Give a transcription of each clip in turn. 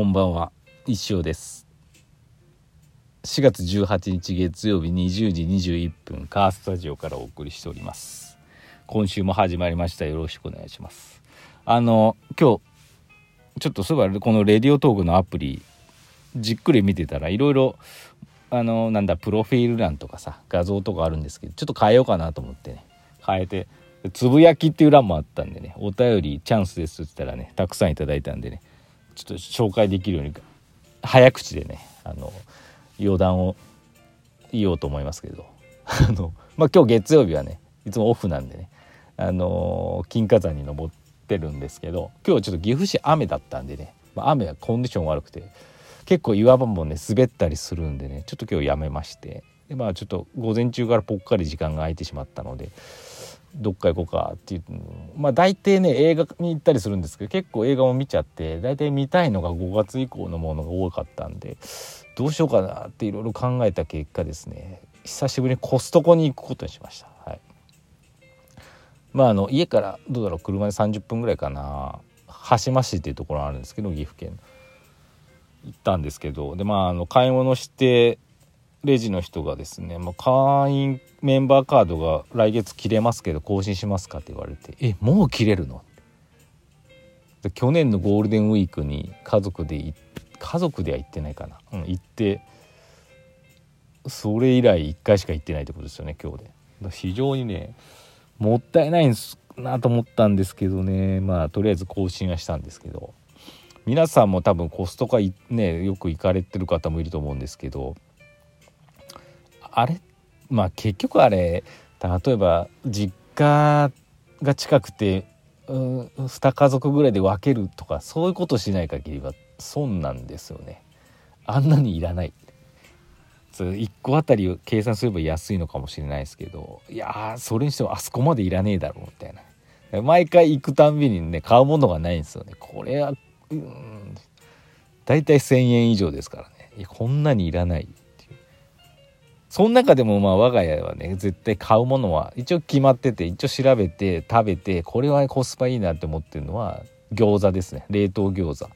こんばんは。一生です。4月18日月曜日20時21分カースタジオからお送りしております。今週も始まりました。よろしくお願いします。あの今日ちょっとそういえばこのレディオトークのアプリじっくり見てたらいろいろあのなんだプロフィール欄とかさ画像とかあるんですけどちょっと変えようかなと思ってね。変えてつぶやきっていう欄もあったんでねお便りチャンスですって言ったらねたくさんいただいたんでねちょっと紹介できるように早口でねあの余談を言おうと思いますけど。あの、まあ、今日月曜日はねいつもオフなんでねあの金華山に登ってるんですけど今日はちょっと岐阜市雨だったんでね、まあ、雨はコンディション悪くて結構岩場もね滑ったりするんでねちょっと今日やめましてでまあちょっと午前中からぽっかり時間が空いてしまったのでどっか行こうかっていうまあ大体ね映画に行ったりするんですけど結構映画も見ちゃって大体見たいのが5月以降のものが多かったんでどうしようかなっていろいろ考えた結果ですね。久しぶりにコストコに行くことにしました。はい、まああの家からどうだろう車で30分ぐらいかな。羽島市っていうところあるんですけど岐阜県。行ったんですけどでまああの買い物してレジの人がですね、まあ、会員メンバーカードが来月切れますけど更新しますかって言われて「えもう切れるの?」で去年のゴールデンウィークに家族で家族では行ってないかな、うん、行ってそれ以来1回しか行ってないってことですよね今日で。非常にねもったいないんすなと思ったんですけどね。まあとりあえず更新はしたんですけど。皆さんも多分コストコねよく行かれてる方もいると思うんですけど。あれまあ結局あれ例えば実家が近くて2家族ぐらいで分けるとかそういうことしない限りは損なんですよね。あんなにいらない。1個あたりを計算すれば安いのかもしれないですけどいやそれにしてもあそこまでいらねえだろうみたいな毎回行くたんびにね買うものがないんですよねこれはうん大体1,000円以上ですからねこんなにいらないその中でもまあ我が家はね絶対買うものは一応決まってて一応調べて食べてこれはコスパいいなって思ってるのは餃子ですね。冷凍餃子。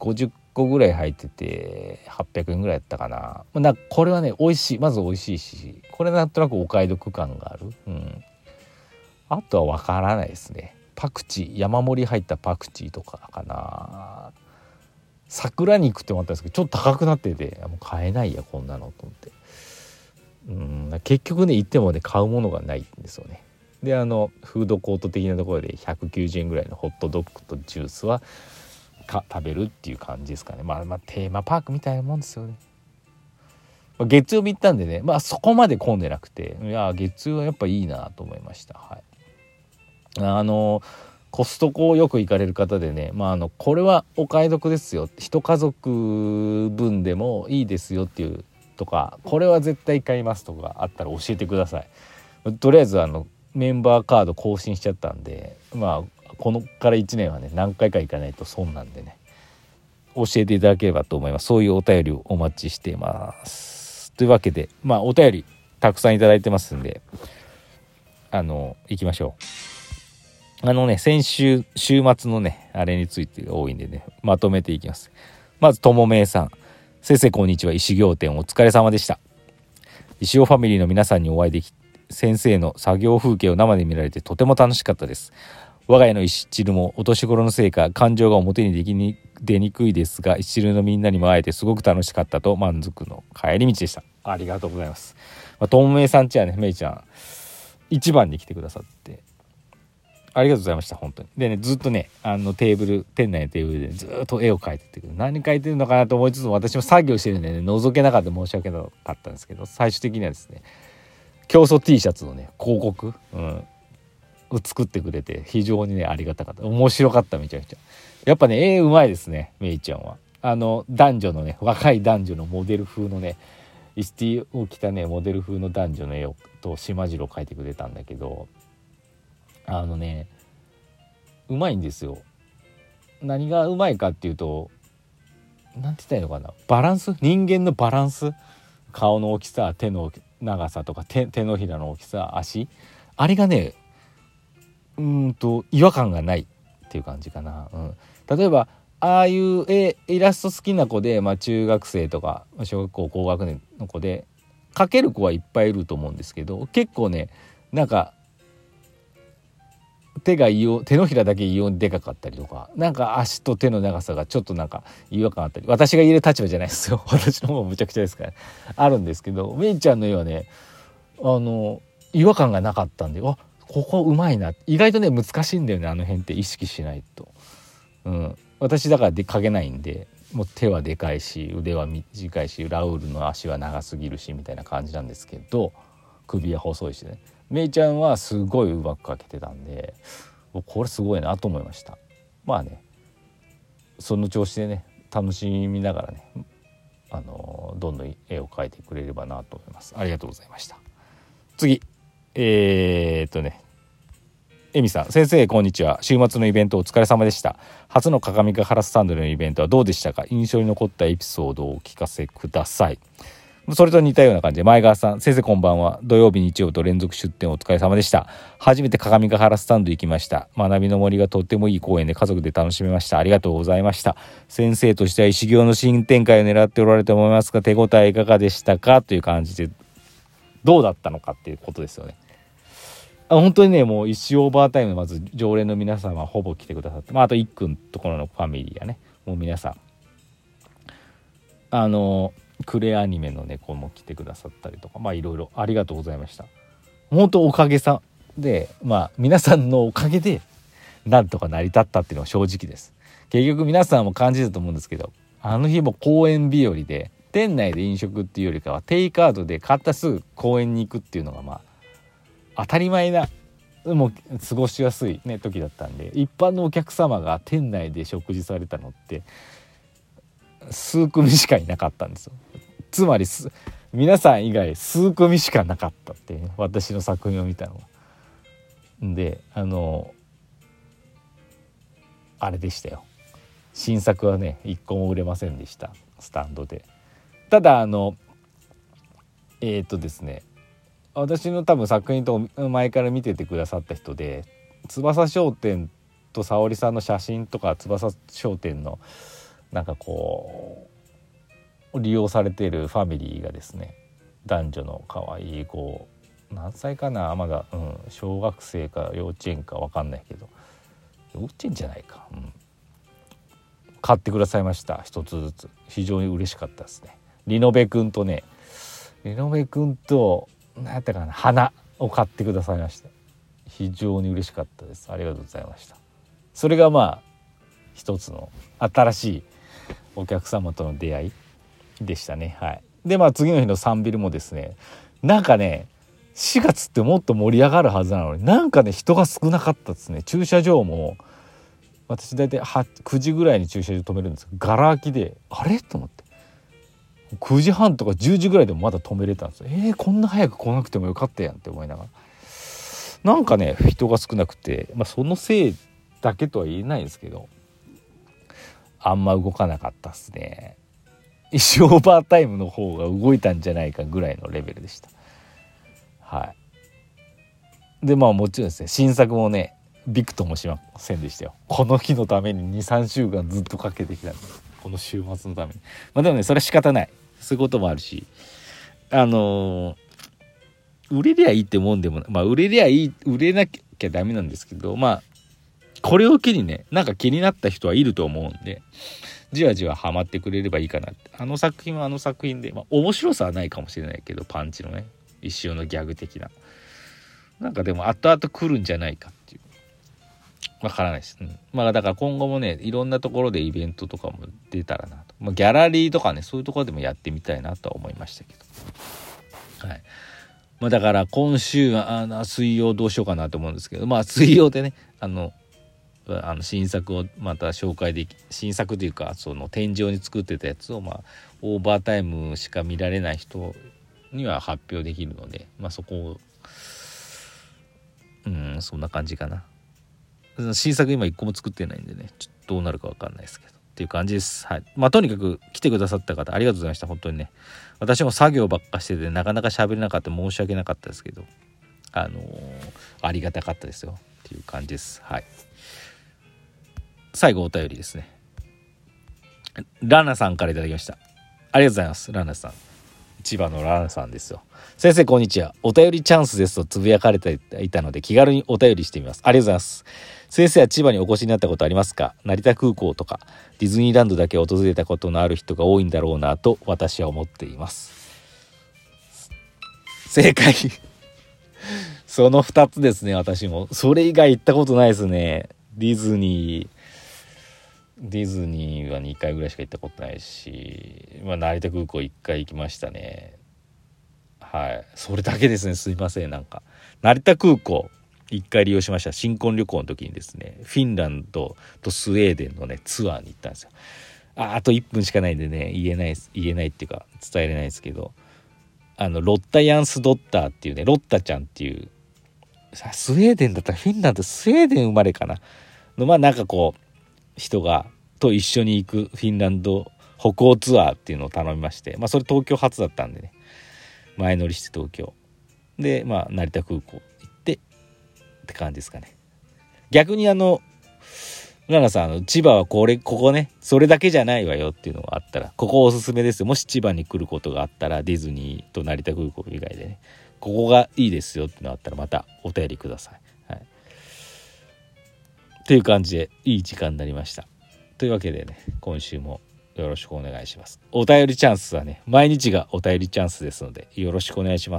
50個ぐらい入ってて800円ぐらいやったかな。なこれはね美味しい。まず美味しいしこれなんとなくお買い得感がある。うん。あとは分からないですね。パクチー。山盛り入ったパクチーとかかな。桜肉って思ったんですけどちょっと高くなっててもう買えないやこんなのと思って。うん結局ね行ってもね買うものがないんですよね。であのフードコート的なところで190円ぐらいのホットドッグとジュースはか食べるっていう感じですかねまあまあテーマパークみたいなもんですよね。まあ、月曜日行ったんでねまあそこまで混んでなくていや月曜はやっぱいいなと思いました。はい、あのコストコよく行かれる方でね、まあ、あのこれはお買い得ですよ一家族分でもいいですよっていうとかこれは絶対買いますとかあったら教えてください。とりあえずあのメンバーカード更新しちゃったんでまあこのから1年はね何回か行かないと損なんでね。教えていただければと思います。そういうお便りをお待ちしています。というわけでまあお便りたくさん頂いてますんであの行きましょう。あのね先週週末のねあれについて多いんでねまとめていきます。まずともめいさん。先生こんにちは。石行店お疲れ様でした。石尾ファミリーの皆さんにお会いでき先生の作業風景を生で見られてとても楽しかったです。我が家の石チルもお年頃のせいか感情が表にできに出にくいですが石チルのみんなにも会えてすごく楽しかったと満足の帰り道でした。ありがとうございます、まあ、ともめいさんちはねめいちゃん一番に来てくださってありがとうございました本当に。でねずっとねあのテーブル店内のテーブルでずっと絵を描いてて何描いてるのかなと思いつつも私も作業してるんでね覗けなかった申し訳なかったんですけど最終的にはですね競争 T シャツのね広告、うん、を作ってくれて非常にねありがたかった。面白かっためちゃくちゃ。やっぱね絵うまいですねめいちゃんは。あの男女のね若い男女のモデル風のねイスティを着たねモデル風の男女の絵をと島次郎描いてくれたんだけどあのねうまいんですよ。何がうまいかっていうと何て言ったらいいのかな。バランス？人間のバランス？顔の大きさ手の長さとか手手のひらの大きさ足？あれがねうんと違和感がないっていう感じかな、うん、例えばああいう絵イラスト好きな子で、まあ、中学生とか小学校高学年の子で描ける子はいっぱいいると思うんですけど結構ねなんか手が異様手のひらだけ異様にでかかったりとかなんか足と手の長さがちょっとなんか違和感あったり私が言える立場じゃないですよ。私の方がむちゃくちゃですから。あるんですけどめいちゃんの絵はねあの違和感がなかったんであここうまいな。意外とね難しいんだよねあの辺って意識しないと。うん、私だからで描けないんでもう手はでかいし腕は短いしラウールの足は長すぎるしみたいな感じなんですけど首は細いしね。めいちゃんはすごいうまく描けてたんでこれすごいなと思いました。まあねその調子でね楽しみながらねあのどんどん絵を描いてくれればなと思います。ありがとうございました。次えー、っとねエミさん。先生こんにちは。週末のイベントお疲れ様でした。初の鏡ヶ原スタンドのイベントはどうでしたか？印象に残ったエピソードをお聞かせください。それと似たような感じ。で前川さん先生こんばんは。土曜日日曜と連続出店お疲れ様でした。初めて鏡ヶ原スタンド行きました。学びの森がとってもいい公園で家族で楽しめました。ありがとうございました。先生としては石行の新展開を狙っておられると思いますが手応えいかがでしたか？という感じでどうだったのかっていうことですよね。あ本当にねもう一周オーバータイムまず常連の皆様ほぼ来てくださって、まあ、あと一くんところのファミリーやね。もう皆さん。あのクレアニメの猫も来てくださったりとかまあいろいろありがとうございました。本当おかげさでまあ皆さんのおかげでなんとか成り立ったっていうのは正直です。結局皆さんも感じたと思うんですけどあの日も公園日和で店内で飲食っていうよりかはテイクアウトで買ったすぐ公園に行くっていうのがまあ当たり前なもう過ごしやすい、ね、時だったんで一般のお客様が店内で食事されたのって数組しかいなかったんですよ。つまり皆さん以外数組しかなかったっていう、私の作品を見たのは。であのあれでしたよ新作はね一個も売れませんでしたスタンドで。ただあのえっ、とですね私の多分作品と前から見ててくださった人で翼商店と沙織さんの写真とか翼商店のなんかこう利用されているファミリーがですね男女の可愛い子何歳かなまだ、うん、小学生か幼稚園か分かんないけど幼稚園じゃないか、うん、買ってくださいました一つずつ。非常に嬉しかったですね。リノベ君とねリノベ君と何やったかな花を買ってくださいました。非常に嬉しかったです。ありがとうございました。それがまあ一つの新しいお客様との出会いでしたね。はい。でまあ次の日のサンビルもですねなんかね4月ってもっと盛り上がるはずなのになんかね人が少なかったですね。駐車場も私大体9時ぐらいに駐車場止めるんですけどガラ空きであれ？と思って。9時半とか10時ぐらいでもまだ止めれたんですよ。えー、こんな早く来なくてもよかったやんって思いながら。なんかね人が少なくて、まあ、そのせいだけとは言えないんですけどあんま動かなかったっすね。一生オーバータイムの方が動いたんじゃないかぐらいのレベルでした。はい。でまあもちろんですね新作もねびくともしませんでしたよ。この日のために23週間ずっとかけてきたんでこの週末のために。まあでもねそれは仕方ない。そういうこともあるし。あのー、売れりゃいいってもんでもまあ売れりゃいい売れなきゃダメなんですけどまあこれを機にねなんか気になった人はいると思うんでじわじわハマってくれればいいかなって。あの作品はあの作品で、まあ、面白さはないかもしれないけどパンチのね一瞬のギャグ的な。なんかでも後々来るんじゃないかっていう。わからないです、うん、まあだから今後もねいろんなところでイベントとかも出たらなと、まあ、ギャラリーとかねそういうところでもやってみたいなとは思いましたけど。はい。まあだから今週あの水曜どうしようかなと思うんですけどまあ水曜でねあのあの新作をまた紹介でき新作というかその天井に作ってたやつをまあオーバータイムしか見られない人には発表できるのでまあそこをうんそんな感じかな。新作今一個も作ってないんでねちょっとどうなるか分かんないですけど。っていう感じです。はい。まあとにかく来てくださった方ありがとうございました。本当にね。私も作業ばっかしててなかなか喋れなかった申し訳なかったですけどあのー、ありがたかったですよ。っていう感じです。はい。最後お便りですね。ラナさんから頂きました。ありがとうございます。ラナさん。千葉のランナさんですよ。先生こんにちは。お便りチャンスですとつぶやかれていたので気軽にお便りしてみます。ありがとうございます。先生は千葉にお越しになったことありますか？成田空港とかディズニーランドだけ訪れたことのある人が多いんだろうなと私は思っています。正解。その2つですね私も。それ以外行ったことないですね。ディズニー。ディズニーは2回ぐらいしか行ったことないし、まあ、成田空港1回行きましたね。はい。それだけですね。すいません。なんか。成田空港1回利用しました。新婚旅行の時にですねフィンランドとスウェーデンのねツアーに行ったんですよ。ああと1分しかないんでね言えない言えないっていうか伝えれないですけどあのロッタ・ヤンスドッターっていうねロッタちゃんっていうスウェーデンだったらフィンランドスウェーデン生まれかなのまあなんかこう人がと一緒に行くフィンランド北欧ツアーっていうのを頼みましてまあそれ東京初だったんでね。前乗りして東京。でまあ成田空港行ってって感じですかね。逆にあの浦野さんあの千葉はこれここねそれだけじゃないわよっていうのがあったらここおすすめですよ。もし千葉に来ることがあったらディズニーと成田空港以外でねここがいいですよってのがあったらまたお便りください。はい、という感じでいい時間になりました。というわけでね今週もよろしくお願いします。お便りチャンスはね毎日がお便りチャンスですのでよろしくお願いします。